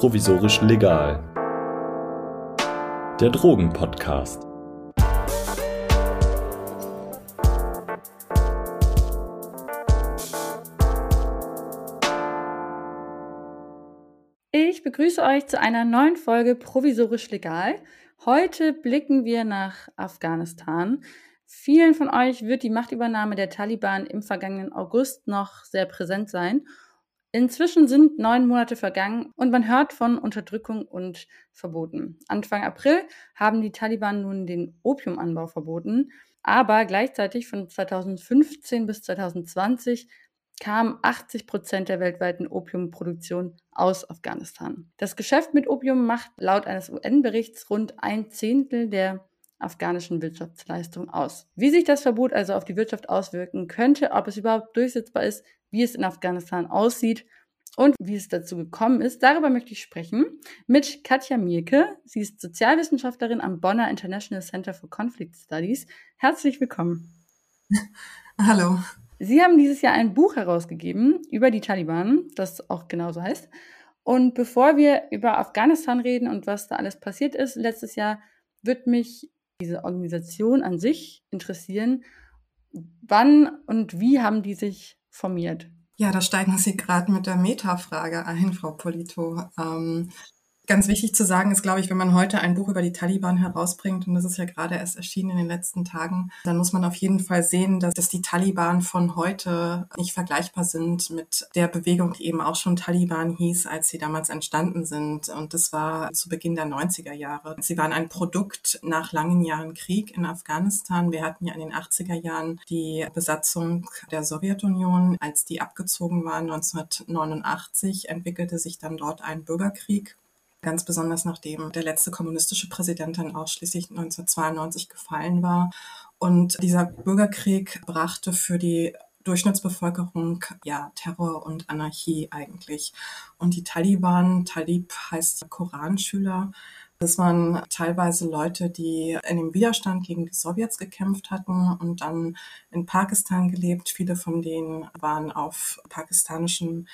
provisorisch legal. Der Drogenpodcast. Ich begrüße euch zu einer neuen Folge Provisorisch Legal. Heute blicken wir nach Afghanistan. Vielen von euch wird die Machtübernahme der Taliban im vergangenen August noch sehr präsent sein. Inzwischen sind neun Monate vergangen und man hört von Unterdrückung und Verboten. Anfang April haben die Taliban nun den Opiumanbau verboten, aber gleichzeitig von 2015 bis 2020 kamen 80 Prozent der weltweiten Opiumproduktion aus Afghanistan. Das Geschäft mit Opium macht laut eines UN-Berichts rund ein Zehntel der afghanischen Wirtschaftsleistung aus. Wie sich das Verbot also auf die Wirtschaft auswirken könnte, ob es überhaupt durchsetzbar ist, wie es in Afghanistan aussieht und wie es dazu gekommen ist, darüber möchte ich sprechen mit Katja Mielke. Sie ist Sozialwissenschaftlerin am Bonner International Center for Conflict Studies. Herzlich willkommen. Hallo. Sie haben dieses Jahr ein Buch herausgegeben über die Taliban, das auch genauso heißt. Und bevor wir über Afghanistan reden und was da alles passiert ist letztes Jahr, wird mich diese Organisation an sich interessieren. Wann und wie haben die sich formiert? Ja, da steigen Sie gerade mit der Metafrage ein, Frau Polito. Ähm, Ganz wichtig zu sagen ist, glaube ich, wenn man heute ein Buch über die Taliban herausbringt, und das ist ja gerade erst erschienen in den letzten Tagen, dann muss man auf jeden Fall sehen, dass, dass die Taliban von heute nicht vergleichbar sind mit der Bewegung, die eben auch schon Taliban hieß, als sie damals entstanden sind. Und das war zu Beginn der 90er Jahre. Sie waren ein Produkt nach langen Jahren Krieg in Afghanistan. Wir hatten ja in den 80er Jahren die Besatzung der Sowjetunion. Als die abgezogen waren 1989, entwickelte sich dann dort ein Bürgerkrieg ganz besonders nachdem der letzte kommunistische Präsident dann auch schließlich 1992 gefallen war. Und dieser Bürgerkrieg brachte für die Durchschnittsbevölkerung ja Terror und Anarchie eigentlich. Und die Taliban, Talib heißt Koranschüler, das waren teilweise Leute, die in dem Widerstand gegen die Sowjets gekämpft hatten und dann in Pakistan gelebt. Viele von denen waren auf pakistanischen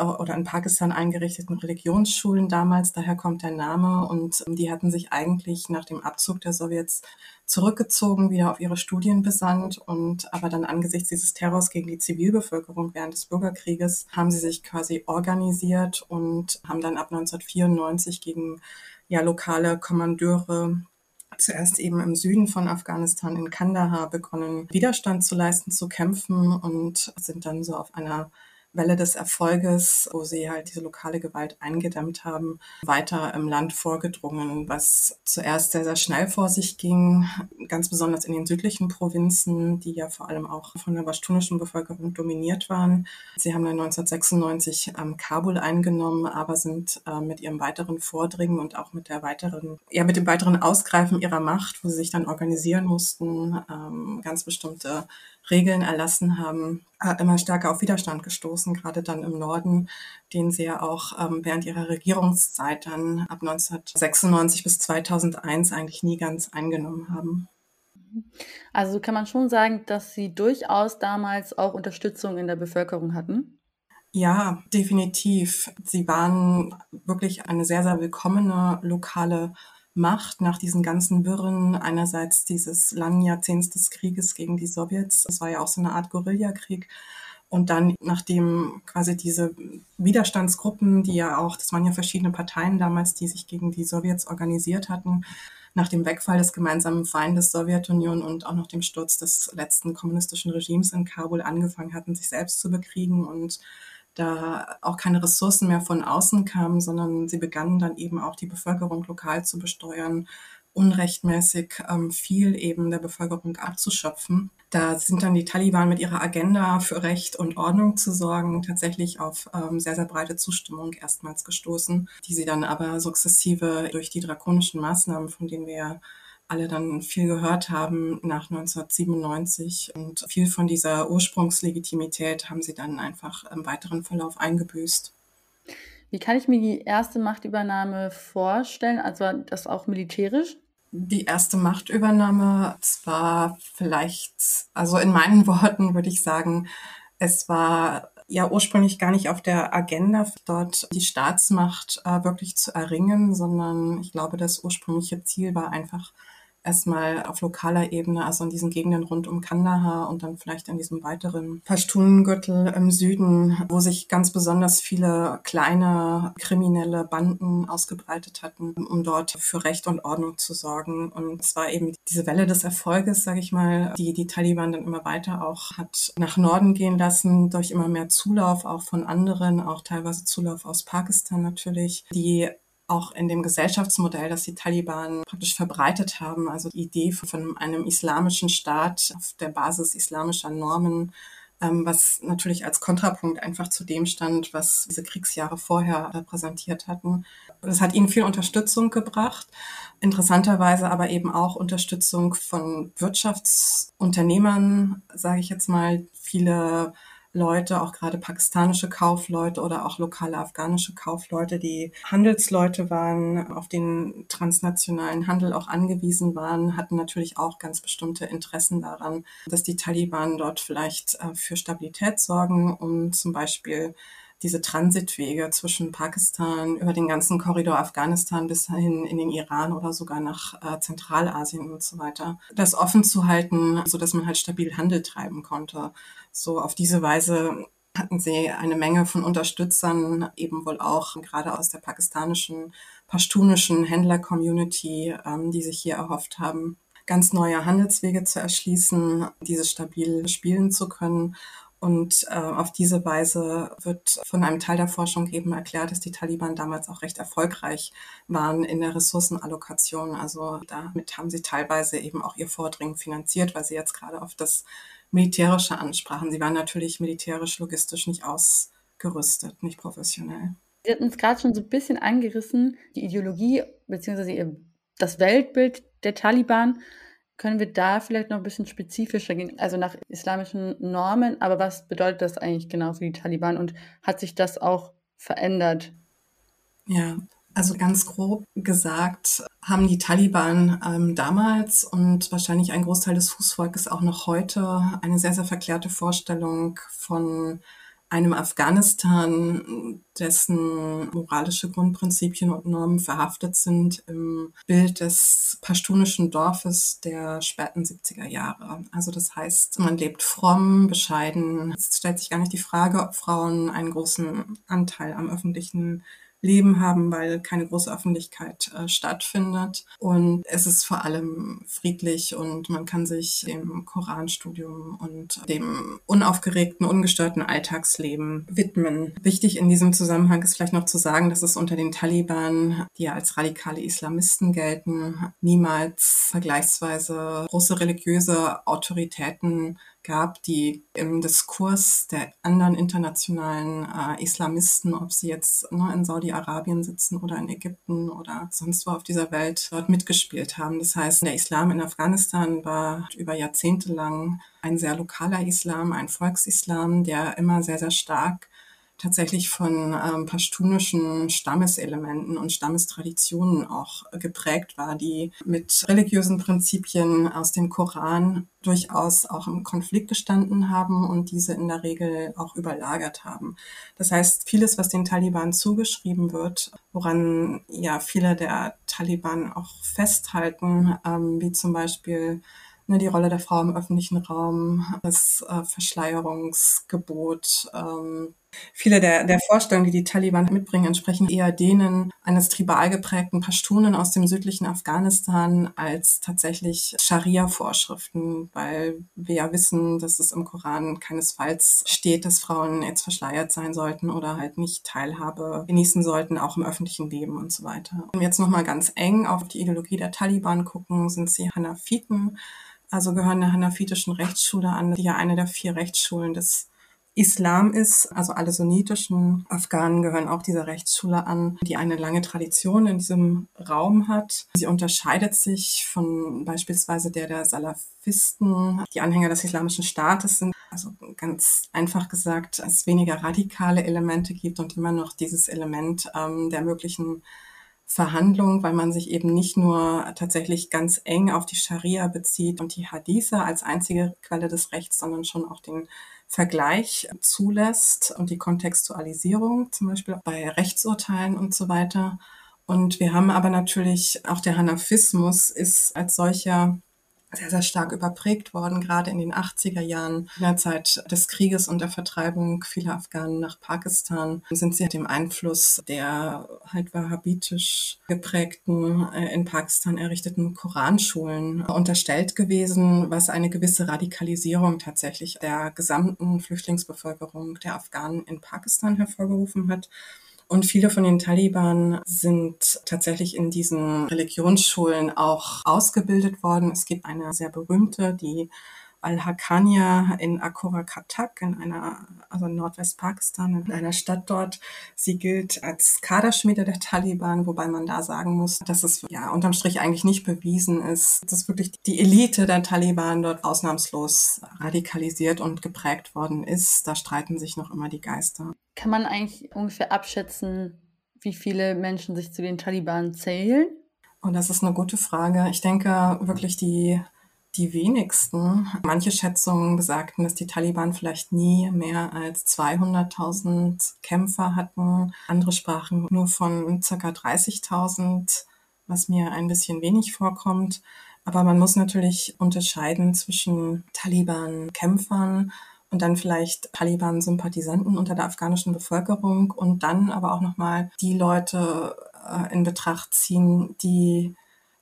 oder in Pakistan eingerichteten Religionsschulen damals, daher kommt der Name. Und die hatten sich eigentlich nach dem Abzug der Sowjets zurückgezogen, wieder auf ihre Studien besandt. Und aber dann angesichts dieses Terrors gegen die Zivilbevölkerung während des Bürgerkrieges haben sie sich quasi organisiert und haben dann ab 1994 gegen ja, lokale Kommandeure zuerst eben im Süden von Afghanistan in Kandahar begonnen, Widerstand zu leisten, zu kämpfen und sind dann so auf einer Welle des Erfolges, wo sie halt diese lokale Gewalt eingedämmt haben, weiter im Land vorgedrungen, was zuerst sehr, sehr schnell vor sich ging, ganz besonders in den südlichen Provinzen, die ja vor allem auch von der baschtunischen Bevölkerung dominiert waren. Sie haben dann 1996 ähm, Kabul eingenommen, aber sind äh, mit ihrem weiteren Vordringen und auch mit der weiteren, ja, mit dem weiteren Ausgreifen ihrer Macht, wo sie sich dann organisieren mussten, ähm, ganz bestimmte Regeln erlassen haben, äh, immer stärker auf Widerstand gestoßen, gerade dann im Norden, den sie ja auch ähm, während ihrer Regierungszeit dann ab 1996 bis 2001 eigentlich nie ganz eingenommen haben. Also kann man schon sagen, dass sie durchaus damals auch Unterstützung in der Bevölkerung hatten? Ja, definitiv. Sie waren wirklich eine sehr, sehr willkommene lokale Macht nach diesen ganzen Wirren, einerseits dieses langen Jahrzehnts des Krieges gegen die Sowjets, das war ja auch so eine Art Guerillakrieg, und dann, nachdem quasi diese Widerstandsgruppen, die ja auch, das waren ja verschiedene Parteien damals, die sich gegen die Sowjets organisiert hatten, nach dem Wegfall des gemeinsamen Feindes Sowjetunion und auch nach dem Sturz des letzten kommunistischen Regimes in Kabul angefangen hatten, sich selbst zu bekriegen und da auch keine Ressourcen mehr von außen kamen, sondern sie begannen dann eben auch die Bevölkerung lokal zu besteuern, unrechtmäßig ähm, viel eben der Bevölkerung abzuschöpfen. Da sind dann die Taliban mit ihrer Agenda für Recht und Ordnung zu sorgen tatsächlich auf ähm, sehr, sehr breite Zustimmung erstmals gestoßen, die sie dann aber sukzessive durch die drakonischen Maßnahmen, von denen wir alle dann viel gehört haben nach 1997 und viel von dieser Ursprungslegitimität haben sie dann einfach im weiteren Verlauf eingebüßt. Wie kann ich mir die erste Machtübernahme vorstellen? Also das auch militärisch? Die erste Machtübernahme zwar vielleicht, also in meinen Worten würde ich sagen, es war ja ursprünglich gar nicht auf der Agenda, dort die Staatsmacht äh, wirklich zu erringen, sondern ich glaube, das ursprüngliche Ziel war einfach erstmal auf lokaler Ebene, also in diesen Gegenden rund um Kandahar und dann vielleicht in diesem weiteren Pashtunengürtel im Süden, wo sich ganz besonders viele kleine kriminelle Banden ausgebreitet hatten, um dort für Recht und Ordnung zu sorgen. Und es war eben diese Welle des Erfolges, sage ich mal, die die Taliban dann immer weiter auch hat nach Norden gehen lassen, durch immer mehr Zulauf auch von anderen, auch teilweise Zulauf aus Pakistan natürlich, die auch in dem Gesellschaftsmodell, das die Taliban praktisch verbreitet haben, also die Idee von einem islamischen Staat auf der Basis islamischer Normen, ähm, was natürlich als Kontrapunkt einfach zu dem stand, was diese Kriegsjahre vorher repräsentiert hatten. Das hat ihnen viel Unterstützung gebracht, interessanterweise aber eben auch Unterstützung von Wirtschaftsunternehmern, sage ich jetzt mal, viele Leute, auch gerade pakistanische Kaufleute oder auch lokale afghanische Kaufleute, die Handelsleute waren, auf den transnationalen Handel auch angewiesen waren, hatten natürlich auch ganz bestimmte Interessen daran, dass die Taliban dort vielleicht äh, für Stabilität sorgen, um zum Beispiel diese Transitwege zwischen Pakistan über den ganzen Korridor Afghanistan bis hin in den Iran oder sogar nach äh, Zentralasien und so weiter, das offen zu halten, so dass man halt stabil Handel treiben konnte. So auf diese Weise hatten sie eine Menge von Unterstützern, eben wohl auch gerade aus der pakistanischen, pashtunischen Händler-Community, ähm, die sich hier erhofft haben, ganz neue Handelswege zu erschließen, diese stabil spielen zu können. Und äh, auf diese Weise wird von einem Teil der Forschung eben erklärt, dass die Taliban damals auch recht erfolgreich waren in der Ressourcenallokation. Also damit haben sie teilweise eben auch ihr Vordringen finanziert, weil sie jetzt gerade auf das militärische ansprachen. Sie waren natürlich militärisch, logistisch nicht ausgerüstet, nicht professionell. Sie hatten es gerade schon so ein bisschen angerissen, die Ideologie bzw. das Weltbild der Taliban. Können wir da vielleicht noch ein bisschen spezifischer gehen, also nach islamischen Normen, aber was bedeutet das eigentlich genau für die Taliban und hat sich das auch verändert? Ja, also ganz grob gesagt haben die Taliban ähm, damals und wahrscheinlich ein Großteil des Fußvolkes auch noch heute eine sehr, sehr verklärte Vorstellung von einem Afghanistan, dessen moralische Grundprinzipien und Normen verhaftet sind im Bild des pashtunischen Dorfes der späten 70er Jahre. Also das heißt, man lebt fromm, bescheiden. Es stellt sich gar nicht die Frage, ob Frauen einen großen Anteil am öffentlichen Leben haben, weil keine große Öffentlichkeit äh, stattfindet. Und es ist vor allem friedlich und man kann sich dem Koranstudium und dem unaufgeregten, ungestörten Alltagsleben widmen. Wichtig in diesem Zusammenhang ist vielleicht noch zu sagen, dass es unter den Taliban, die ja als radikale Islamisten gelten, niemals vergleichsweise große religiöse Autoritäten gab, die im Diskurs der anderen internationalen äh, Islamisten, ob sie jetzt ne, in Saudi-Arabien sitzen oder in Ägypten oder sonst wo auf dieser Welt, dort mitgespielt haben. Das heißt, der Islam in Afghanistan war über Jahrzehnte lang ein sehr lokaler Islam, ein Volksislam, der immer sehr, sehr stark tatsächlich von ähm, pashtunischen Stammeselementen und Stammestraditionen auch geprägt war, die mit religiösen Prinzipien aus dem Koran durchaus auch im Konflikt gestanden haben und diese in der Regel auch überlagert haben. Das heißt, vieles, was den Taliban zugeschrieben wird, woran ja viele der Taliban auch festhalten, ähm, wie zum Beispiel ne, die Rolle der Frau im öffentlichen Raum, das äh, Verschleierungsgebot, ähm, Viele der, der Vorstellungen, die die Taliban mitbringen, entsprechen eher denen eines tribal geprägten Pashtunen aus dem südlichen Afghanistan als tatsächlich Scharia-Vorschriften, weil wir ja wissen, dass es im Koran keinesfalls steht, dass Frauen jetzt verschleiert sein sollten oder halt nicht Teilhabe genießen sollten, auch im öffentlichen Leben und so weiter. Wenn jetzt nochmal ganz eng auf die Ideologie der Taliban gucken, sind sie Hanafiten also gehören der hanafitischen Rechtsschule an, die ja eine der vier Rechtsschulen des Islam ist. Also alle sunnitischen Afghanen gehören auch dieser Rechtsschule an, die eine lange Tradition in diesem Raum hat. Sie unterscheidet sich von beispielsweise der der Salafisten, die Anhänger des Islamischen Staates sind. Also ganz einfach gesagt, es weniger radikale Elemente gibt und immer noch dieses Element ähm, der möglichen Verhandlung, weil man sich eben nicht nur tatsächlich ganz eng auf die Scharia bezieht und die Hadithe als einzige Quelle des Rechts, sondern schon auch den Vergleich zulässt und die Kontextualisierung, zum Beispiel bei Rechtsurteilen und so weiter. Und wir haben aber natürlich auch der Hanafismus ist als solcher sehr, sehr stark überprägt worden, gerade in den 80er Jahren. In der Zeit des Krieges und der Vertreibung vieler Afghanen nach Pakistan sind sie dem Einfluss der halt wahhabitisch geprägten, äh, in Pakistan errichteten Koranschulen unterstellt gewesen, was eine gewisse Radikalisierung tatsächlich der gesamten Flüchtlingsbevölkerung der Afghanen in Pakistan hervorgerufen hat. Und viele von den Taliban sind tatsächlich in diesen Religionsschulen auch ausgebildet worden. Es gibt eine sehr berühmte, die Al-Haqqaniya in Akura Katak, in einer, also in Nordwestpakistan, in einer Stadt dort. Sie gilt als Kaderschmiede der Taliban, wobei man da sagen muss, dass es ja unterm Strich eigentlich nicht bewiesen ist, dass wirklich die Elite der Taliban dort ausnahmslos radikalisiert und geprägt worden ist. Da streiten sich noch immer die Geister. Kann man eigentlich ungefähr abschätzen, wie viele Menschen sich zu den Taliban zählen? Und das ist eine gute Frage. Ich denke wirklich, die die wenigsten. Manche Schätzungen besagten, dass die Taliban vielleicht nie mehr als 200.000 Kämpfer hatten. Andere sprachen nur von circa 30.000, was mir ein bisschen wenig vorkommt. Aber man muss natürlich unterscheiden zwischen Taliban-Kämpfern und dann vielleicht Taliban-Sympathisanten unter der afghanischen Bevölkerung und dann aber auch nochmal die Leute äh, in Betracht ziehen, die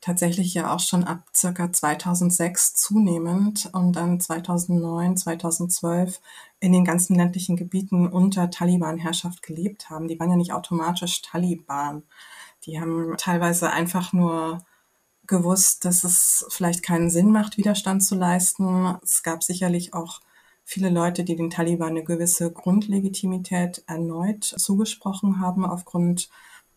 tatsächlich ja auch schon ab circa 2006 zunehmend und dann 2009, 2012 in den ganzen ländlichen Gebieten unter Taliban-Herrschaft gelebt haben. Die waren ja nicht automatisch Taliban. Die haben teilweise einfach nur gewusst, dass es vielleicht keinen Sinn macht, Widerstand zu leisten. Es gab sicherlich auch viele Leute, die den Taliban eine gewisse Grundlegitimität erneut zugesprochen haben aufgrund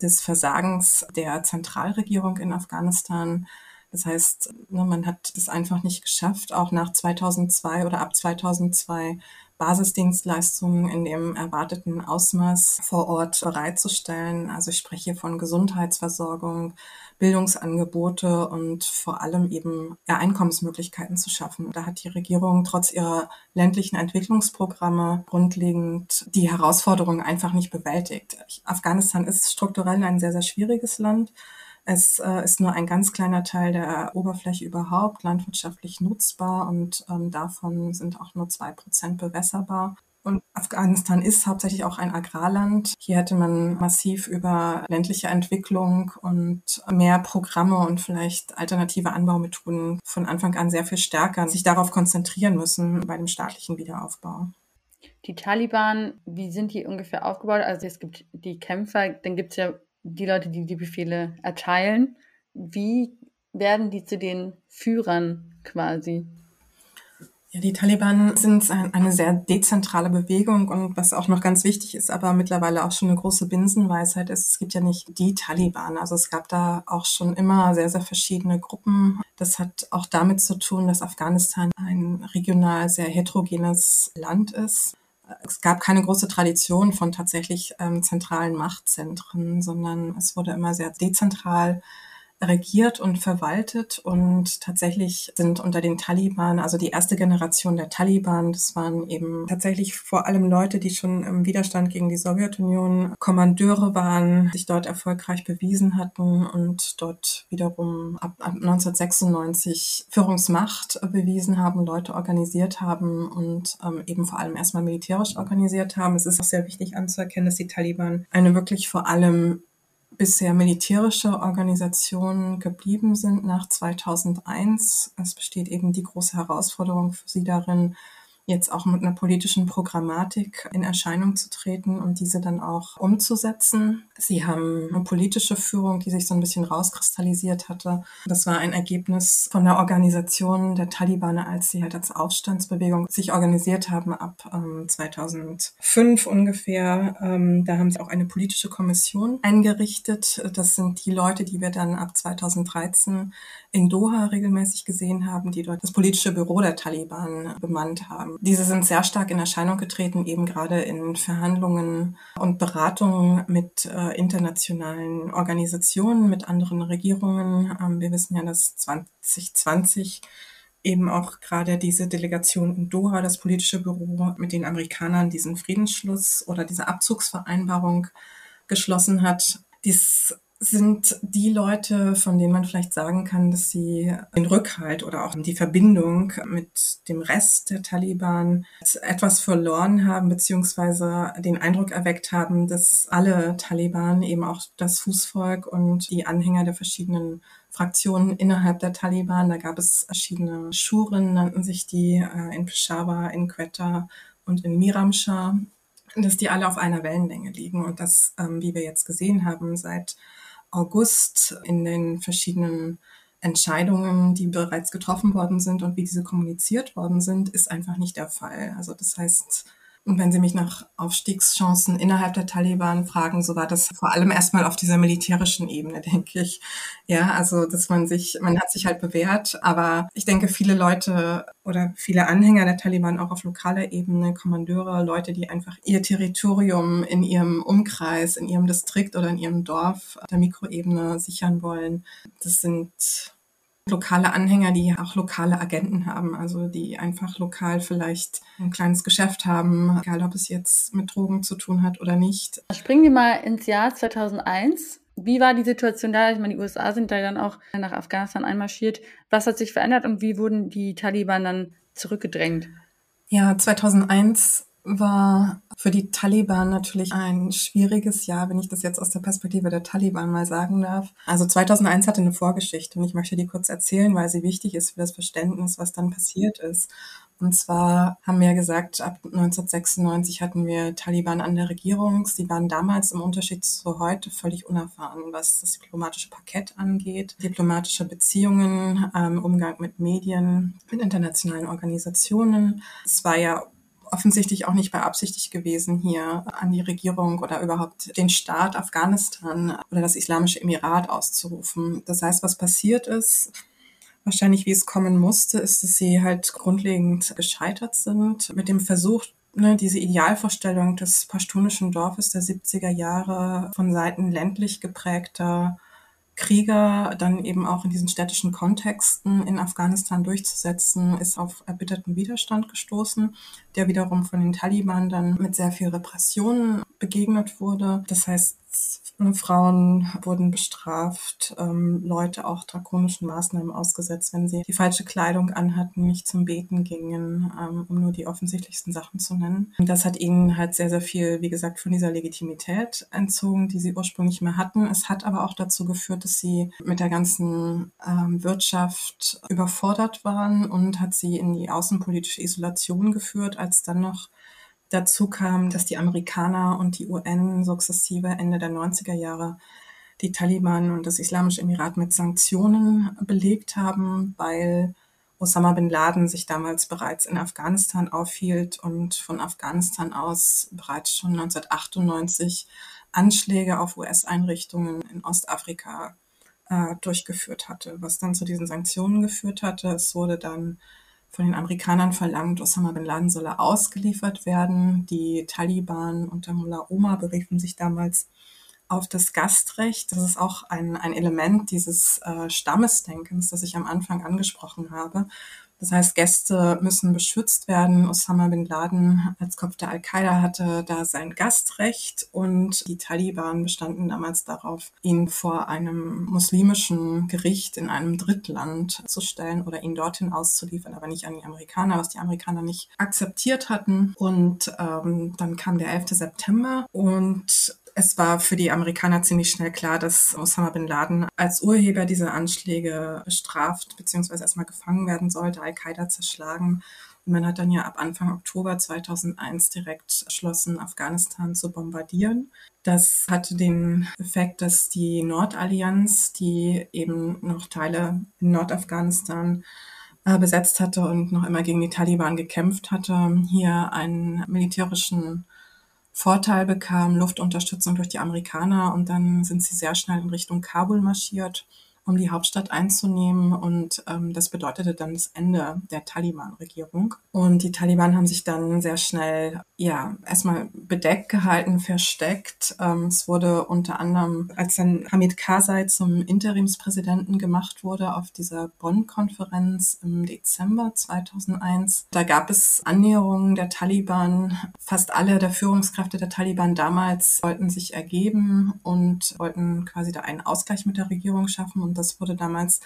des Versagens der Zentralregierung in Afghanistan. Das heißt, ne, man hat es einfach nicht geschafft, auch nach 2002 oder ab 2002 Basisdienstleistungen in dem erwarteten Ausmaß vor Ort bereitzustellen. Also ich spreche von Gesundheitsversorgung, Bildungsangebote und vor allem eben Einkommensmöglichkeiten zu schaffen. Da hat die Regierung trotz ihrer ländlichen Entwicklungsprogramme grundlegend die Herausforderungen einfach nicht bewältigt. Afghanistan ist strukturell ein sehr, sehr schwieriges Land. Es äh, ist nur ein ganz kleiner Teil der Oberfläche überhaupt landwirtschaftlich nutzbar und ähm, davon sind auch nur zwei Prozent bewässerbar. Und Afghanistan ist hauptsächlich auch ein Agrarland. Hier hätte man massiv über ländliche Entwicklung und mehr Programme und vielleicht alternative Anbaumethoden von Anfang an sehr viel stärker sich darauf konzentrieren müssen bei dem staatlichen Wiederaufbau. Die Taliban, wie sind die ungefähr aufgebaut? Also es gibt die Kämpfer, dann gibt es ja die Leute, die die Befehle erteilen, wie werden die zu den Führern quasi? Ja, die Taliban sind eine sehr dezentrale Bewegung und was auch noch ganz wichtig ist, aber mittlerweile auch schon eine große Binsenweisheit ist, es gibt ja nicht die Taliban. Also es gab da auch schon immer sehr, sehr verschiedene Gruppen. Das hat auch damit zu tun, dass Afghanistan ein regional sehr heterogenes Land ist es gab keine große Tradition von tatsächlich ähm, zentralen Machtzentren, sondern es wurde immer sehr dezentral regiert und verwaltet und tatsächlich sind unter den Taliban, also die erste Generation der Taliban, das waren eben tatsächlich vor allem Leute, die schon im Widerstand gegen die Sowjetunion Kommandeure waren, sich dort erfolgreich bewiesen hatten und dort wiederum ab, ab 1996 Führungsmacht bewiesen haben, Leute organisiert haben und ähm, eben vor allem erstmal militärisch organisiert haben. Es ist auch sehr wichtig anzuerkennen, dass die Taliban eine wirklich vor allem bisher militärische Organisationen geblieben sind nach 2001. Es besteht eben die große Herausforderung für sie darin, jetzt auch mit einer politischen Programmatik in Erscheinung zu treten und diese dann auch umzusetzen. Sie haben eine politische Führung, die sich so ein bisschen rauskristallisiert hatte. Das war ein Ergebnis von der Organisation der Taliban, als sie halt als Aufstandsbewegung sich organisiert haben ab ähm, 2005 ungefähr. Ähm, da haben sie auch eine politische Kommission eingerichtet. Das sind die Leute, die wir dann ab 2013 in Doha regelmäßig gesehen haben, die dort das politische Büro der Taliban bemannt haben. Diese sind sehr stark in Erscheinung getreten, eben gerade in Verhandlungen und Beratungen mit äh, internationalen Organisationen, mit anderen Regierungen. Ähm, wir wissen ja, dass 2020 eben auch gerade diese Delegation in Doha, das politische Büro mit den Amerikanern diesen Friedensschluss oder diese Abzugsvereinbarung geschlossen hat. Dies sind die Leute, von denen man vielleicht sagen kann, dass sie den Rückhalt oder auch die Verbindung mit dem Rest der Taliban etwas verloren haben, beziehungsweise den Eindruck erweckt haben, dass alle Taliban, eben auch das Fußvolk und die Anhänger der verschiedenen Fraktionen innerhalb der Taliban, da gab es verschiedene Schuren, nannten sich die äh, in Peshawar, in Quetta und in Miramshah, dass die alle auf einer Wellenlänge liegen. Und dass, ähm, wie wir jetzt gesehen haben, seit August in den verschiedenen Entscheidungen, die bereits getroffen worden sind und wie diese kommuniziert worden sind, ist einfach nicht der Fall. Also das heißt, und wenn Sie mich nach Aufstiegschancen innerhalb der Taliban fragen, so war das vor allem erstmal auf dieser militärischen Ebene, denke ich. Ja, also, dass man sich, man hat sich halt bewährt, aber ich denke, viele Leute oder viele Anhänger der Taliban auch auf lokaler Ebene, Kommandeure, Leute, die einfach ihr Territorium in ihrem Umkreis, in ihrem Distrikt oder in ihrem Dorf der Mikroebene sichern wollen, das sind lokale Anhänger, die auch lokale Agenten haben, also die einfach lokal vielleicht ein kleines Geschäft haben, egal ob es jetzt mit Drogen zu tun hat oder nicht. Springen wir mal ins Jahr 2001. Wie war die Situation da? Ich meine, die USA sind da dann auch nach Afghanistan einmarschiert. Was hat sich verändert und wie wurden die Taliban dann zurückgedrängt? Ja, 2001 war für die Taliban natürlich ein schwieriges Jahr, wenn ich das jetzt aus der Perspektive der Taliban mal sagen darf. Also 2001 hatte eine Vorgeschichte und ich möchte die kurz erzählen, weil sie wichtig ist für das Verständnis, was dann passiert ist. Und zwar haben wir gesagt, ab 1996 hatten wir Taliban an der Regierung. Sie waren damals im Unterschied zu heute völlig unerfahren, was das diplomatische Parkett angeht, diplomatische Beziehungen, ähm, Umgang mit Medien, mit internationalen Organisationen. Es war ja offensichtlich auch nicht beabsichtigt gewesen, hier an die Regierung oder überhaupt den Staat Afghanistan oder das Islamische Emirat auszurufen. Das heißt, was passiert ist, wahrscheinlich wie es kommen musste, ist, dass sie halt grundlegend gescheitert sind mit dem Versuch, ne, diese Idealvorstellung des pashtunischen Dorfes der 70er Jahre von Seiten ländlich geprägter Krieger dann eben auch in diesen städtischen Kontexten in Afghanistan durchzusetzen, ist auf erbitterten Widerstand gestoßen, der wiederum von den Taliban dann mit sehr viel Repression begegnet wurde. Das heißt, Frauen wurden bestraft, ähm, Leute auch drakonischen Maßnahmen ausgesetzt, wenn sie die falsche Kleidung anhatten, nicht zum Beten gingen, ähm, um nur die offensichtlichsten Sachen zu nennen. Das hat ihnen halt sehr, sehr viel, wie gesagt, von dieser Legitimität entzogen, die sie ursprünglich mehr hatten. Es hat aber auch dazu geführt, dass sie mit der ganzen ähm, Wirtschaft überfordert waren und hat sie in die außenpolitische Isolation geführt, als dann noch Dazu kam, dass die Amerikaner und die UN sukzessive Ende der 90er Jahre die Taliban und das Islamische Emirat mit Sanktionen belegt haben, weil Osama bin Laden sich damals bereits in Afghanistan aufhielt und von Afghanistan aus bereits schon 1998 Anschläge auf US-Einrichtungen in Ostafrika äh, durchgeführt hatte, was dann zu diesen Sanktionen geführt hatte. Es wurde dann von den Amerikanern verlangt, Osama bin Laden solle ausgeliefert werden. Die Taliban unter Mullah Omar beriefen sich damals auf das Gastrecht. Das ist auch ein, ein Element dieses äh, Stammesdenkens, das ich am Anfang angesprochen habe. Das heißt, Gäste müssen beschützt werden. Osama bin Laden als Kopf der Al-Qaida hatte da sein Gastrecht und die Taliban bestanden damals darauf, ihn vor einem muslimischen Gericht in einem Drittland zu stellen oder ihn dorthin auszuliefern, aber nicht an die Amerikaner, was die Amerikaner nicht akzeptiert hatten. Und ähm, dann kam der 11. September und es war für die Amerikaner ziemlich schnell klar, dass Osama bin Laden als Urheber dieser Anschläge bestraft bzw. erstmal gefangen werden sollte, Al-Qaida zerschlagen. Und man hat dann ja ab Anfang Oktober 2001 direkt entschlossen, Afghanistan zu bombardieren. Das hatte den Effekt, dass die Nordallianz, die eben noch Teile in Nordafghanistan äh, besetzt hatte und noch immer gegen die Taliban gekämpft hatte, hier einen militärischen Vorteil bekam, Luftunterstützung durch die Amerikaner und dann sind sie sehr schnell in Richtung Kabul marschiert um die Hauptstadt einzunehmen. Und ähm, das bedeutete dann das Ende der Taliban-Regierung. Und die Taliban haben sich dann sehr schnell, ja, erstmal bedeckt gehalten, versteckt. Ähm, es wurde unter anderem, als dann Hamid Karzai zum Interimspräsidenten gemacht wurde auf dieser Bonn-Konferenz im Dezember 2001, da gab es Annäherungen der Taliban. Fast alle der Führungskräfte der Taliban damals wollten sich ergeben und wollten quasi da einen Ausgleich mit der Regierung schaffen. Und das wurde damals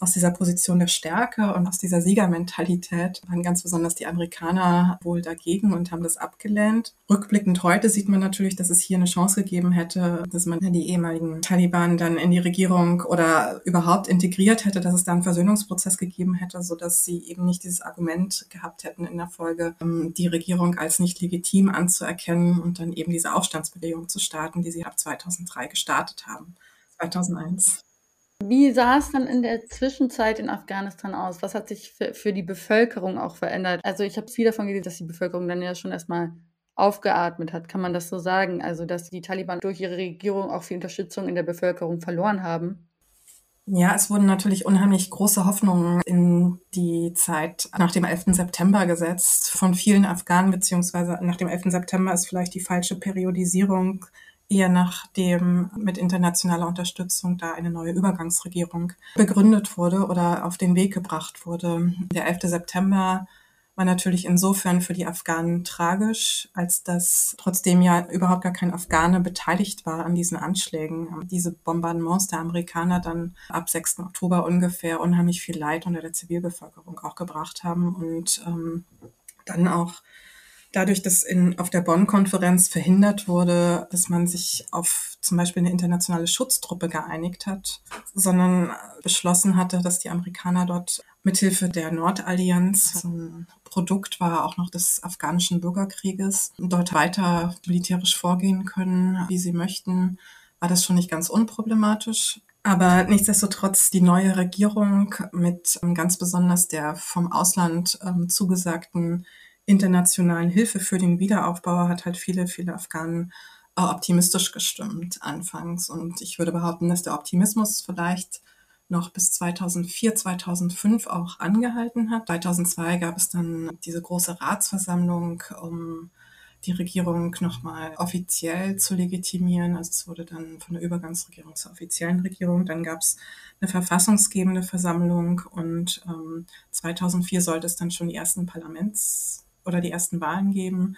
aus dieser Position der Stärke und aus dieser Siegermentalität waren ganz besonders die Amerikaner wohl dagegen und haben das abgelehnt. Rückblickend heute sieht man natürlich, dass es hier eine Chance gegeben hätte, dass man die ehemaligen Taliban dann in die Regierung oder überhaupt integriert hätte, dass es da einen Versöhnungsprozess gegeben hätte, so dass sie eben nicht dieses Argument gehabt hätten in der Folge, ähm, die Regierung als nicht legitim anzuerkennen und dann eben diese Aufstandsbewegung zu starten, die sie ab 2003 gestartet haben. 2001. Wie sah es dann in der Zwischenzeit in Afghanistan aus? Was hat sich für, für die Bevölkerung auch verändert? Also ich habe viel davon gelesen, dass die Bevölkerung dann ja schon erstmal aufgeatmet hat. Kann man das so sagen? Also dass die Taliban durch ihre Regierung auch viel Unterstützung in der Bevölkerung verloren haben? Ja, es wurden natürlich unheimlich große Hoffnungen in die Zeit nach dem 11. September gesetzt von vielen Afghanen, beziehungsweise nach dem 11. September ist vielleicht die falsche Periodisierung eher nachdem mit internationaler Unterstützung da eine neue Übergangsregierung begründet wurde oder auf den Weg gebracht wurde. Der 11. September war natürlich insofern für die Afghanen tragisch, als dass trotzdem ja überhaupt gar kein Afghane beteiligt war an diesen Anschlägen. Diese Bombardements der Amerikaner dann ab 6. Oktober ungefähr unheimlich viel Leid unter der Zivilbevölkerung auch gebracht haben und ähm, dann auch dadurch, dass in, auf der Bonn-Konferenz verhindert wurde, dass man sich auf zum Beispiel eine internationale Schutztruppe geeinigt hat, sondern beschlossen hatte, dass die Amerikaner dort mithilfe der Nordallianz, so ein Produkt war auch noch des afghanischen Bürgerkrieges, dort weiter militärisch vorgehen können, wie sie möchten, war das schon nicht ganz unproblematisch. Aber nichtsdestotrotz die neue Regierung mit ähm, ganz besonders der vom Ausland ähm, zugesagten internationalen Hilfe für den Wiederaufbau hat halt viele, viele Afghanen äh, optimistisch gestimmt anfangs. Und ich würde behaupten, dass der Optimismus vielleicht noch bis 2004, 2005 auch angehalten hat. 2002 gab es dann diese große Ratsversammlung, um die Regierung nochmal offiziell zu legitimieren. Also es wurde dann von der Übergangsregierung zur offiziellen Regierung. Dann gab es eine verfassungsgebende Versammlung und ähm, 2004 sollte es dann schon die ersten Parlaments oder die ersten Wahlen geben.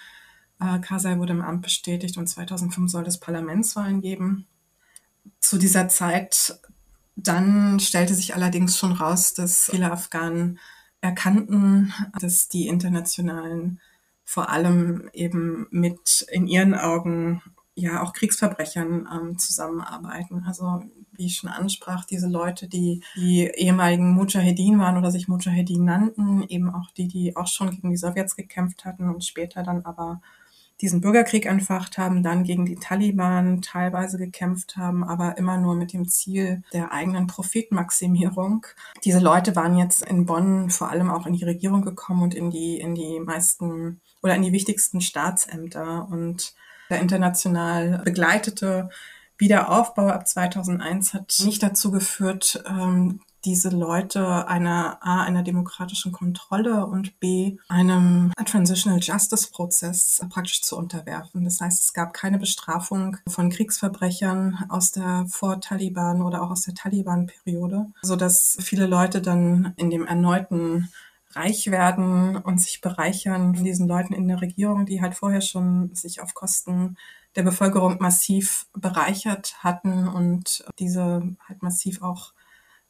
Äh, Karzai wurde im Amt bestätigt und 2005 soll es Parlamentswahlen geben. Zu dieser Zeit dann stellte sich allerdings schon raus, dass viele Afghanen erkannten, dass die internationalen vor allem eben mit in ihren Augen ja auch Kriegsverbrechern ähm, zusammenarbeiten. Also wie ich schon ansprach, diese Leute, die die ehemaligen Mujahedin waren oder sich Mujahedin nannten, eben auch die, die auch schon gegen die Sowjets gekämpft hatten und später dann aber diesen Bürgerkrieg entfacht haben, dann gegen die Taliban teilweise gekämpft haben, aber immer nur mit dem Ziel der eigenen Profitmaximierung. Diese Leute waren jetzt in Bonn vor allem auch in die Regierung gekommen und in die, in die meisten oder in die wichtigsten Staatsämter und der international begleitete Wiederaufbau ab 2001 hat nicht dazu geführt, ähm, diese Leute einer A, einer demokratischen Kontrolle und B, einem Transitional Justice Prozess praktisch zu unterwerfen. Das heißt, es gab keine Bestrafung von Kriegsverbrechern aus der Vor-Taliban oder auch aus der Taliban-Periode, so dass viele Leute dann in dem erneuten reich werden und sich bereichern von diesen Leuten in der Regierung, die halt vorher schon sich auf Kosten der Bevölkerung massiv bereichert hatten und diese halt massiv auch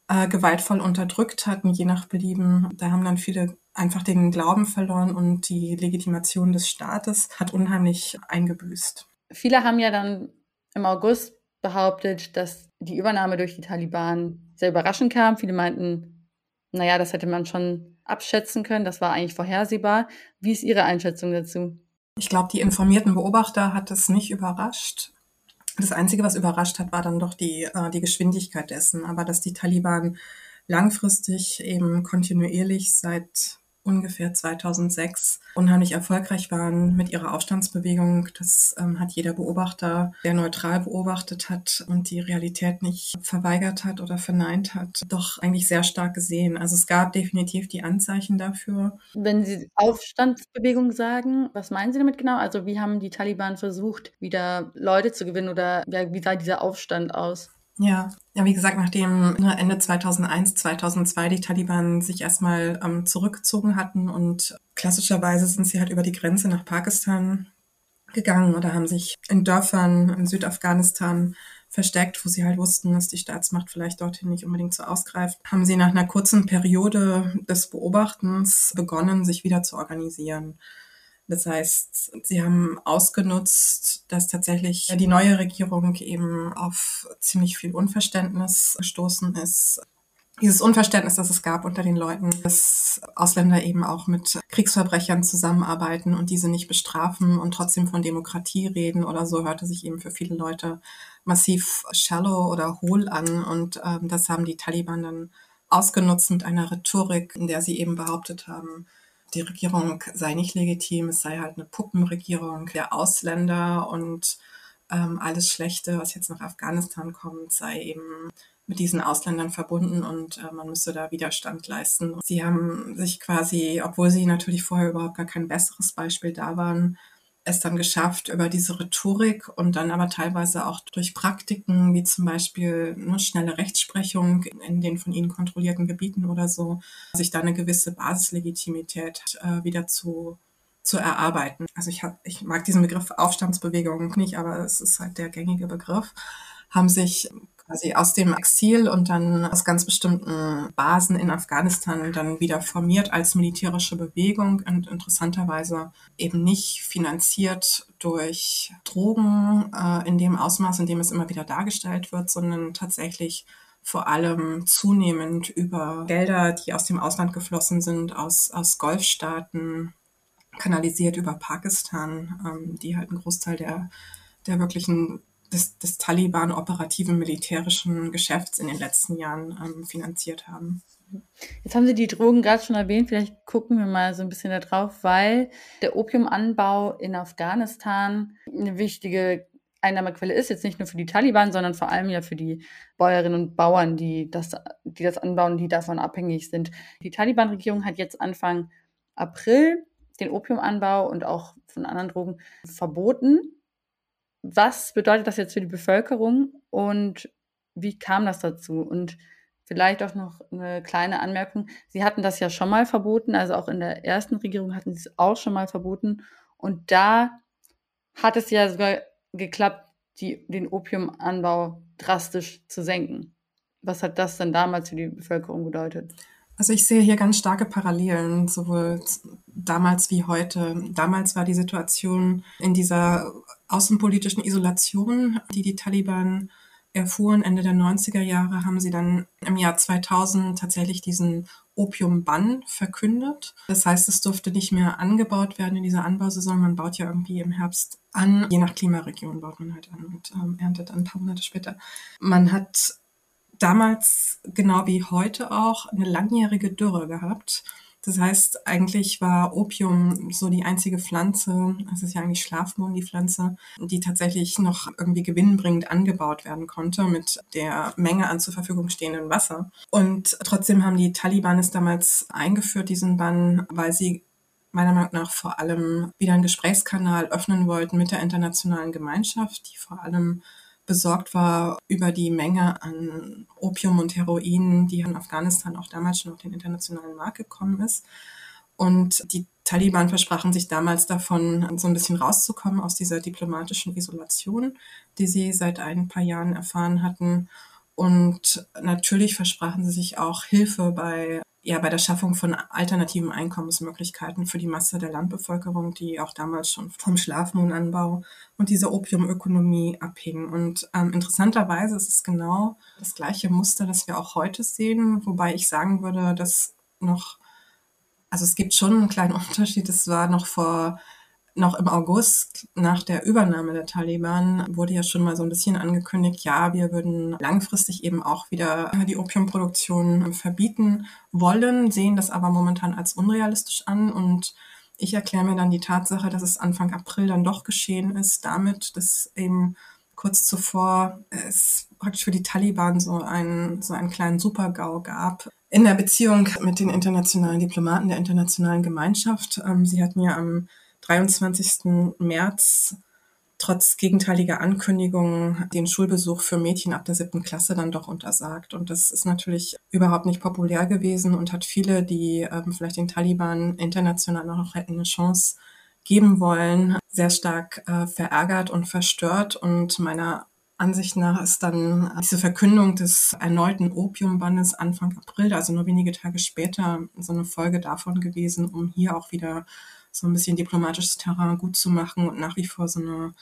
äh, gewaltvoll unterdrückt hatten, je nach Belieben. Da haben dann viele einfach den Glauben verloren und die Legitimation des Staates hat unheimlich eingebüßt. Viele haben ja dann im August behauptet, dass die Übernahme durch die Taliban sehr überraschend kam. Viele meinten, naja, das hätte man schon abschätzen können, das war eigentlich vorhersehbar. Wie ist Ihre Einschätzung dazu? Ich glaube, die informierten Beobachter hat es nicht überrascht. Das Einzige, was überrascht hat, war dann doch die, äh, die Geschwindigkeit dessen. Aber dass die Taliban langfristig eben kontinuierlich seit ungefähr 2006 unheimlich erfolgreich waren mit ihrer Aufstandsbewegung. Das ähm, hat jeder Beobachter, der neutral beobachtet hat und die Realität nicht verweigert hat oder verneint hat, doch eigentlich sehr stark gesehen. Also es gab definitiv die Anzeichen dafür. Wenn Sie Aufstandsbewegung sagen, was meinen Sie damit genau? Also wie haben die Taliban versucht, wieder Leute zu gewinnen oder wie sah dieser Aufstand aus? Ja, ja, wie gesagt, nachdem ne, Ende 2001, 2002 die Taliban sich erstmal ähm, zurückgezogen hatten und klassischerweise sind sie halt über die Grenze nach Pakistan gegangen oder haben sich in Dörfern in Südafghanistan versteckt, wo sie halt wussten, dass die Staatsmacht vielleicht dorthin nicht unbedingt so ausgreift, haben sie nach einer kurzen Periode des Beobachtens begonnen, sich wieder zu organisieren. Das heißt, sie haben ausgenutzt, dass tatsächlich die neue Regierung eben auf ziemlich viel Unverständnis gestoßen ist. Dieses Unverständnis, das es gab unter den Leuten, dass Ausländer eben auch mit Kriegsverbrechern zusammenarbeiten und diese nicht bestrafen und trotzdem von Demokratie reden oder so, hörte sich eben für viele Leute massiv shallow oder hohl an. Und ähm, das haben die Taliban dann ausgenutzt mit einer Rhetorik, in der sie eben behauptet haben, die Regierung sei nicht legitim, es sei halt eine Puppenregierung der Ausländer und ähm, alles Schlechte, was jetzt nach Afghanistan kommt, sei eben mit diesen Ausländern verbunden und äh, man müsse da Widerstand leisten. Sie haben sich quasi, obwohl sie natürlich vorher überhaupt gar kein besseres Beispiel da waren, es dann geschafft, über diese Rhetorik und dann aber teilweise auch durch Praktiken, wie zum Beispiel eine schnelle Rechtsprechung in den von ihnen kontrollierten Gebieten oder so, sich da eine gewisse Basislegitimität äh, wieder zu zu erarbeiten. Also ich, hab, ich mag diesen Begriff Aufstandsbewegung nicht, aber es ist halt der gängige Begriff, haben sich quasi aus dem Exil und dann aus ganz bestimmten Basen in Afghanistan dann wieder formiert als militärische Bewegung und interessanterweise eben nicht finanziert durch Drogen äh, in dem Ausmaß, in dem es immer wieder dargestellt wird, sondern tatsächlich vor allem zunehmend über Gelder, die aus dem Ausland geflossen sind, aus, aus Golfstaaten, kanalisiert über Pakistan, ähm, die halt einen Großteil der, der wirklichen des, des Taliban operativen militärischen Geschäfts in den letzten Jahren ähm, finanziert haben. Jetzt haben Sie die Drogen gerade schon erwähnt, vielleicht gucken wir mal so ein bisschen da drauf, weil der Opiumanbau in Afghanistan eine wichtige Einnahmequelle ist, jetzt nicht nur für die Taliban, sondern vor allem ja für die Bäuerinnen und Bauern, die das, die das anbauen, die davon abhängig sind. Die Taliban-Regierung hat jetzt Anfang April den Opiumanbau und auch von anderen Drogen verboten was bedeutet das jetzt für die Bevölkerung und wie kam das dazu? Und vielleicht auch noch eine kleine Anmerkung. Sie hatten das ja schon mal verboten, also auch in der ersten Regierung hatten sie es auch schon mal verboten. Und da hat es ja sogar geklappt, die, den Opiumanbau drastisch zu senken. Was hat das denn damals für die Bevölkerung bedeutet? Also ich sehe hier ganz starke Parallelen, sowohl damals wie heute. Damals war die Situation in dieser außenpolitischen Isolation, die die Taliban erfuhren, Ende der 90er Jahre, haben sie dann im Jahr 2000 tatsächlich diesen Opiumbann verkündet. Das heißt, es durfte nicht mehr angebaut werden in dieser Anbausaison. Man baut ja irgendwie im Herbst an. Je nach Klimaregion baut man halt an und ähm, erntet dann ein paar Monate später. Man hat damals, genau wie heute auch, eine langjährige Dürre gehabt. Das heißt, eigentlich war Opium so die einzige Pflanze, es ist ja eigentlich Schlafmohn, die Pflanze, die tatsächlich noch irgendwie gewinnbringend angebaut werden konnte mit der Menge an zur Verfügung stehendem Wasser. Und trotzdem haben die Taliban es damals eingeführt, diesen Bann, weil sie meiner Meinung nach vor allem wieder einen Gesprächskanal öffnen wollten mit der internationalen Gemeinschaft, die vor allem besorgt war über die Menge an Opium und Heroin, die in Afghanistan auch damals schon auf den internationalen Markt gekommen ist. Und die Taliban versprachen sich damals davon, so ein bisschen rauszukommen aus dieser diplomatischen Isolation, die sie seit ein paar Jahren erfahren hatten. Und natürlich versprachen sie sich auch Hilfe bei ja bei der Schaffung von alternativen Einkommensmöglichkeiten für die Masse der Landbevölkerung, die auch damals schon vom Schlafmohnanbau und dieser Opiumökonomie abhing. Und ähm, interessanterweise ist es genau das gleiche Muster, das wir auch heute sehen, wobei ich sagen würde, dass noch, also es gibt schon einen kleinen Unterschied. Es war noch vor noch im August nach der Übernahme der Taliban wurde ja schon mal so ein bisschen angekündigt, ja, wir würden langfristig eben auch wieder die Opiumproduktion verbieten wollen, sehen das aber momentan als unrealistisch an und ich erkläre mir dann die Tatsache, dass es Anfang April dann doch geschehen ist, damit, dass eben kurz zuvor es praktisch für die Taliban so einen, so einen kleinen Supergau gab in der Beziehung mit den internationalen Diplomaten der internationalen Gemeinschaft. Ähm, sie hat mir am 23. März trotz gegenteiliger Ankündigungen den Schulbesuch für Mädchen ab der siebten Klasse dann doch untersagt. Und das ist natürlich überhaupt nicht populär gewesen und hat viele, die ähm, vielleicht den Taliban international noch hätten eine Chance geben wollen, sehr stark äh, verärgert und verstört. Und meiner Ansicht nach ist dann diese Verkündung des erneuten Opiumbandes Anfang April, also nur wenige Tage später, so eine Folge davon gewesen, um hier auch wieder so ein bisschen diplomatisches Terrain gut zu machen und nach wie vor so eine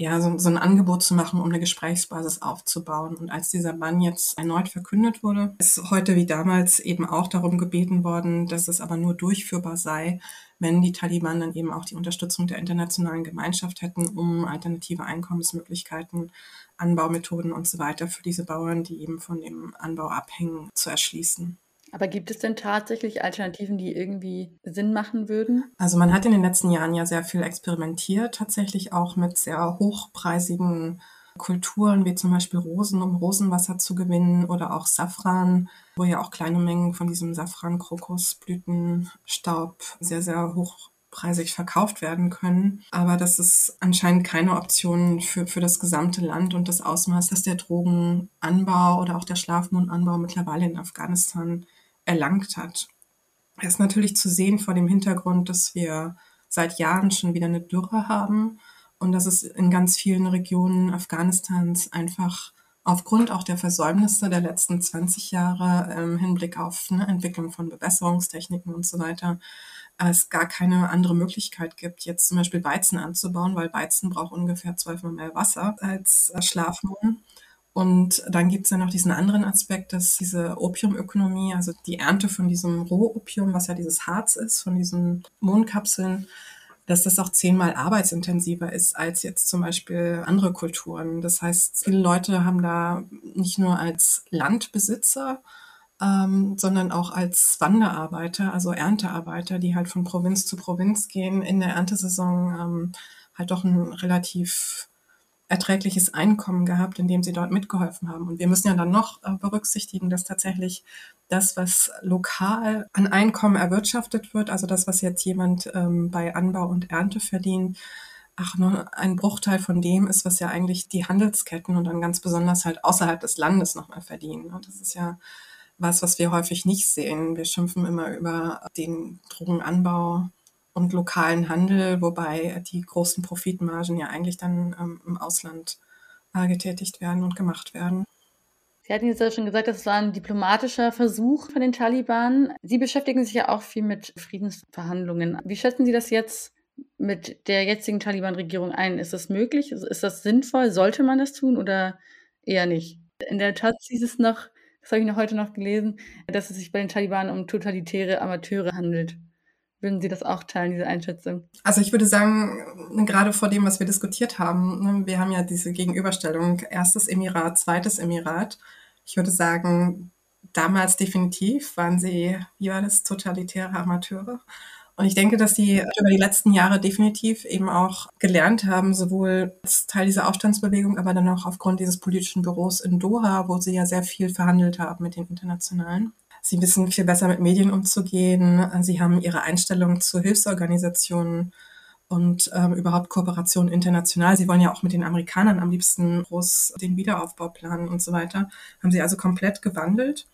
ja, so, so ein Angebot zu machen, um eine Gesprächsbasis aufzubauen. Und als dieser Bann jetzt erneut verkündet wurde, ist heute wie damals eben auch darum gebeten worden, dass es aber nur durchführbar sei, wenn die Taliban dann eben auch die Unterstützung der internationalen Gemeinschaft hätten, um alternative Einkommensmöglichkeiten, Anbaumethoden und so weiter für diese Bauern, die eben von dem Anbau abhängen, zu erschließen. Aber gibt es denn tatsächlich Alternativen, die irgendwie Sinn machen würden? Also man hat in den letzten Jahren ja sehr viel experimentiert, tatsächlich auch mit sehr hochpreisigen Kulturen, wie zum Beispiel Rosen, um Rosenwasser zu gewinnen oder auch Safran, wo ja auch kleine Mengen von diesem Safran-Krokusblütenstaub sehr, sehr hochpreisig verkauft werden können. Aber das ist anscheinend keine Option für, für das gesamte Land und das Ausmaß, dass der Drogenanbau oder auch der Schlafmohnanbau mittlerweile in Afghanistan erlangt hat. Er ist natürlich zu sehen vor dem Hintergrund, dass wir seit Jahren schon wieder eine Dürre haben und dass es in ganz vielen Regionen Afghanistans einfach aufgrund auch der Versäumnisse der letzten 20 Jahre im Hinblick auf eine Entwicklung von Bewässerungstechniken und so weiter es gar keine andere Möglichkeit gibt, jetzt zum Beispiel Weizen anzubauen, weil Weizen braucht ungefähr zwölfmal mehr Wasser als Schlafmohn. Und dann gibt es ja noch diesen anderen Aspekt, dass diese Opiumökonomie, also die Ernte von diesem Rohopium, was ja dieses Harz ist, von diesen Mondkapseln, dass das auch zehnmal arbeitsintensiver ist als jetzt zum Beispiel andere Kulturen. Das heißt, viele Leute haben da nicht nur als Landbesitzer, ähm, sondern auch als Wanderarbeiter, also Erntearbeiter, die halt von Provinz zu Provinz gehen, in der Erntesaison ähm, halt doch ein relativ erträgliches Einkommen gehabt, indem sie dort mitgeholfen haben. Und wir müssen ja dann noch äh, berücksichtigen, dass tatsächlich das, was lokal an Einkommen erwirtschaftet wird, also das, was jetzt jemand ähm, bei Anbau und Ernte verdient, ach, nur ein Bruchteil von dem ist, was ja eigentlich die Handelsketten und dann ganz besonders halt außerhalb des Landes nochmal verdienen. Und das ist ja was, was wir häufig nicht sehen. Wir schimpfen immer über den Drogenanbau und lokalen Handel, wobei die großen Profitmargen ja eigentlich dann ähm, im Ausland äh, getätigt werden und gemacht werden. Sie hatten jetzt ja schon gesagt, das war ein diplomatischer Versuch von den Taliban. Sie beschäftigen sich ja auch viel mit Friedensverhandlungen. Wie schätzen Sie das jetzt mit der jetzigen Taliban-Regierung ein? Ist das möglich? Ist das sinnvoll? Sollte man das tun oder eher nicht? In der Tat hieß es noch, das habe ich noch heute noch gelesen, dass es sich bei den Taliban um totalitäre Amateure handelt. Würden Sie das auch teilen, diese Einschätzung? Also ich würde sagen, gerade vor dem, was wir diskutiert haben, ne, wir haben ja diese Gegenüberstellung erstes Emirat, zweites Emirat. Ich würde sagen, damals definitiv waren sie, wie war das, totalitäre Amateure. Und ich denke, dass sie über die letzten Jahre definitiv eben auch gelernt haben, sowohl als Teil dieser Aufstandsbewegung, aber dann auch aufgrund dieses politischen Büros in Doha, wo sie ja sehr viel verhandelt haben mit den Internationalen. Sie wissen viel besser mit Medien umzugehen. Sie haben ihre Einstellung zu Hilfsorganisationen und ähm, überhaupt Kooperation international. Sie wollen ja auch mit den Amerikanern am liebsten groß den Wiederaufbau planen und so weiter. Haben sie also komplett gewandelt.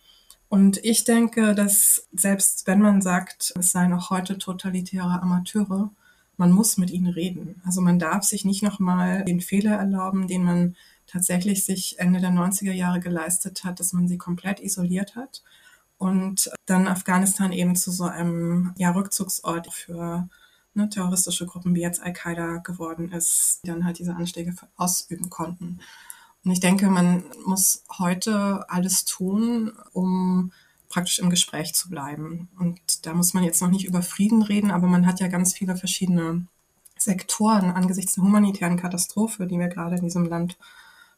Und ich denke, dass selbst wenn man sagt, es seien auch heute totalitäre Amateure, man muss mit ihnen reden. Also man darf sich nicht nochmal den Fehler erlauben, den man tatsächlich sich Ende der 90er Jahre geleistet hat, dass man sie komplett isoliert hat und dann Afghanistan eben zu so einem ja, Rückzugsort für ne, terroristische Gruppen wie jetzt Al-Qaida geworden ist, die dann halt diese Anschläge ausüben konnten. Und ich denke, man muss heute alles tun, um praktisch im Gespräch zu bleiben. Und da muss man jetzt noch nicht über Frieden reden, aber man hat ja ganz viele verschiedene Sektoren angesichts der humanitären Katastrophe, die wir gerade in diesem Land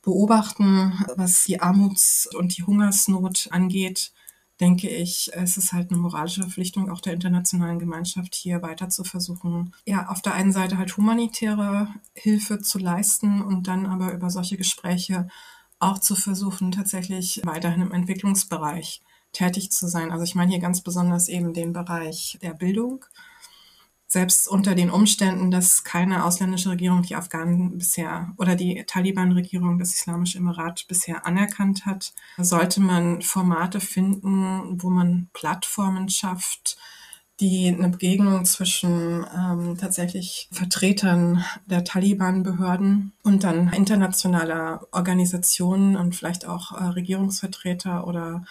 beobachten, was die Armuts- und die Hungersnot angeht, denke ich, es ist halt eine moralische Verpflichtung auch der internationalen Gemeinschaft hier weiter zu versuchen, ja, auf der einen Seite halt humanitäre Hilfe zu leisten und dann aber über solche Gespräche auch zu versuchen, tatsächlich weiterhin im Entwicklungsbereich tätig zu sein. Also ich meine hier ganz besonders eben den Bereich der Bildung. Selbst unter den Umständen, dass keine ausländische Regierung die Afghanen bisher oder die Taliban-Regierung das Islamische Emirat bisher anerkannt hat, sollte man Formate finden, wo man Plattformen schafft, die eine Begegnung zwischen ähm, tatsächlich Vertretern der Taliban-Behörden und dann internationaler Organisationen und vielleicht auch äh, Regierungsvertreter oder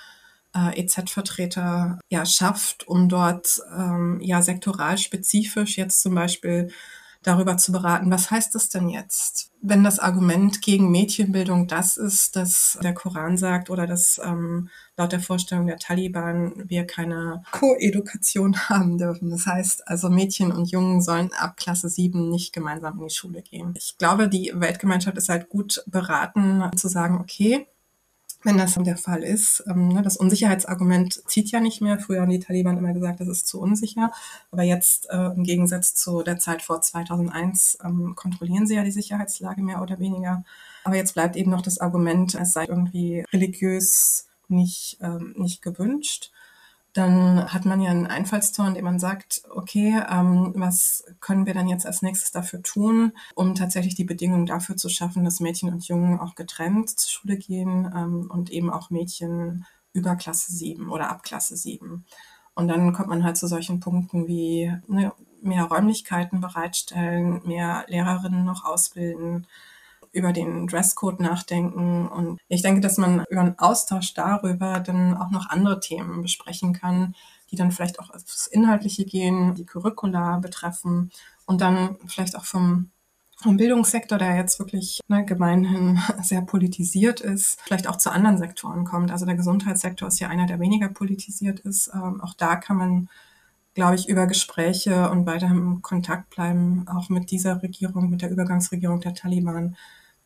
äh, EZ-Vertreter ja schafft, um dort ähm, ja sektoral spezifisch jetzt zum Beispiel darüber zu beraten, was heißt das denn jetzt, wenn das Argument gegen Mädchenbildung das ist, dass der Koran sagt oder dass ähm, laut der Vorstellung der Taliban wir keine Koedukation haben dürfen. Das heißt also Mädchen und Jungen sollen ab Klasse 7 nicht gemeinsam in die Schule gehen. Ich glaube, die Weltgemeinschaft ist halt gut beraten zu sagen, okay, wenn das der Fall ist. Ähm, ne, das Unsicherheitsargument zieht ja nicht mehr. Früher haben die Taliban immer gesagt, das ist zu unsicher. Aber jetzt äh, im Gegensatz zu der Zeit vor 2001 ähm, kontrollieren sie ja die Sicherheitslage mehr oder weniger. Aber jetzt bleibt eben noch das Argument, es sei irgendwie religiös nicht, ähm, nicht gewünscht dann hat man ja einen Einfallstor, in dem man sagt, okay, ähm, was können wir dann jetzt als nächstes dafür tun, um tatsächlich die Bedingungen dafür zu schaffen, dass Mädchen und Jungen auch getrennt zur Schule gehen ähm, und eben auch Mädchen über Klasse 7 oder ab Klasse 7. Und dann kommt man halt zu solchen Punkten wie ne, mehr Räumlichkeiten bereitstellen, mehr Lehrerinnen noch ausbilden, über den Dresscode nachdenken. Und ich denke, dass man über einen Austausch darüber dann auch noch andere Themen besprechen kann, die dann vielleicht auch aufs Inhaltliche gehen, die Curricula betreffen und dann vielleicht auch vom vom Bildungssektor, der jetzt wirklich ne, gemeinhin sehr politisiert ist, vielleicht auch zu anderen Sektoren kommt. Also der Gesundheitssektor ist ja einer, der weniger politisiert ist. Ähm, auch da kann man, glaube ich, über Gespräche und weiterhin im Kontakt bleiben, auch mit dieser Regierung, mit der Übergangsregierung der Taliban,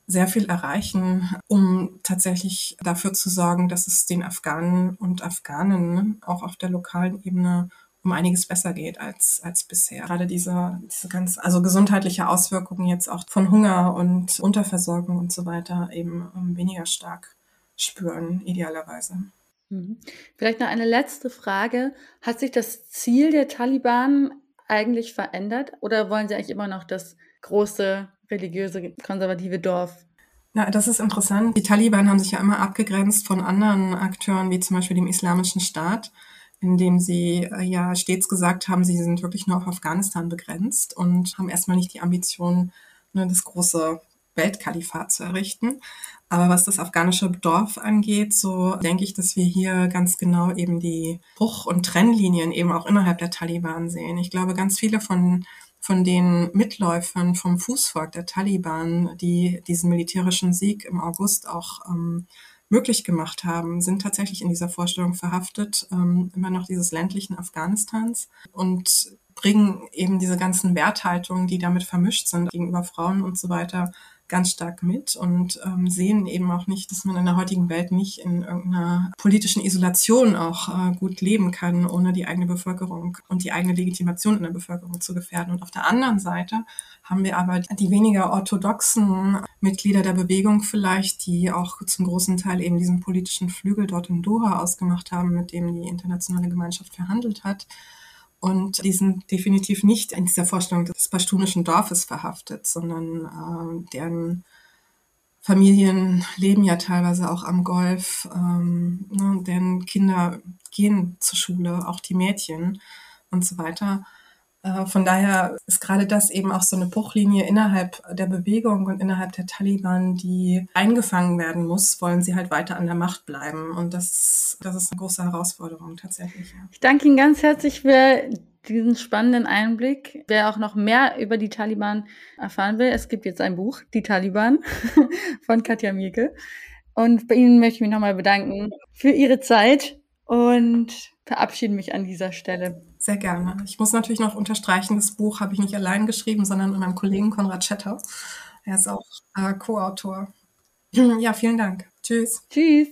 sehr viel erreichen, um tatsächlich dafür zu sorgen, dass es den Afghanen und Afghanen auch auf der lokalen Ebene um einiges besser geht als, als bisher. Gerade diese, diese ganz, also gesundheitliche Auswirkungen jetzt auch von Hunger und Unterversorgung und so weiter eben um, weniger stark spüren, idealerweise. Mhm. Vielleicht noch eine letzte Frage. Hat sich das Ziel der Taliban eigentlich verändert oder wollen sie eigentlich immer noch das große religiöse, konservative Dorf. Ja, das ist interessant. Die Taliban haben sich ja immer abgegrenzt von anderen Akteuren, wie zum Beispiel dem Islamischen Staat, indem sie äh, ja stets gesagt haben, sie sind wirklich nur auf Afghanistan begrenzt und haben erstmal nicht die Ambition, ne, das große Weltkalifat zu errichten. Aber was das afghanische Dorf angeht, so denke ich, dass wir hier ganz genau eben die Bruch- und Trennlinien eben auch innerhalb der Taliban sehen. Ich glaube, ganz viele von von den Mitläufern vom Fußvolk der Taliban, die diesen militärischen Sieg im August auch ähm, möglich gemacht haben, sind tatsächlich in dieser Vorstellung verhaftet, ähm, immer noch dieses ländlichen Afghanistans und bringen eben diese ganzen Werthaltungen, die damit vermischt sind gegenüber Frauen und so weiter, ganz stark mit und ähm, sehen eben auch nicht, dass man in der heutigen Welt nicht in irgendeiner politischen Isolation auch äh, gut leben kann, ohne die eigene Bevölkerung und die eigene Legitimation in der Bevölkerung zu gefährden. Und auf der anderen Seite haben wir aber die weniger orthodoxen Mitglieder der Bewegung vielleicht, die auch zum großen Teil eben diesen politischen Flügel dort in Doha ausgemacht haben, mit dem die internationale Gemeinschaft verhandelt hat und die sind definitiv nicht in dieser Vorstellung des pashtunischen Dorfes verhaftet, sondern äh, deren Familien leben ja teilweise auch am Golf, ähm, ne, deren Kinder gehen zur Schule, auch die Mädchen und so weiter. Äh, von daher ist gerade das eben auch so eine Bruchlinie innerhalb der Bewegung und innerhalb der Taliban, die eingefangen werden muss, wollen sie halt weiter an der Macht bleiben. Und das, das ist eine große Herausforderung tatsächlich. Ich danke Ihnen ganz herzlich für diesen spannenden Einblick. Wer auch noch mehr über die Taliban erfahren will, es gibt jetzt ein Buch, Die Taliban von Katja Mielke. Und bei Ihnen möchte ich mich nochmal bedanken für Ihre Zeit und verabschiede mich an dieser Stelle. Sehr gerne. Ich muss natürlich noch unterstreichen, das Buch habe ich nicht allein geschrieben, sondern mit meinem Kollegen Konrad Schetter. Er ist auch äh, Co-Autor. Ja, vielen Dank. Tschüss. Tschüss.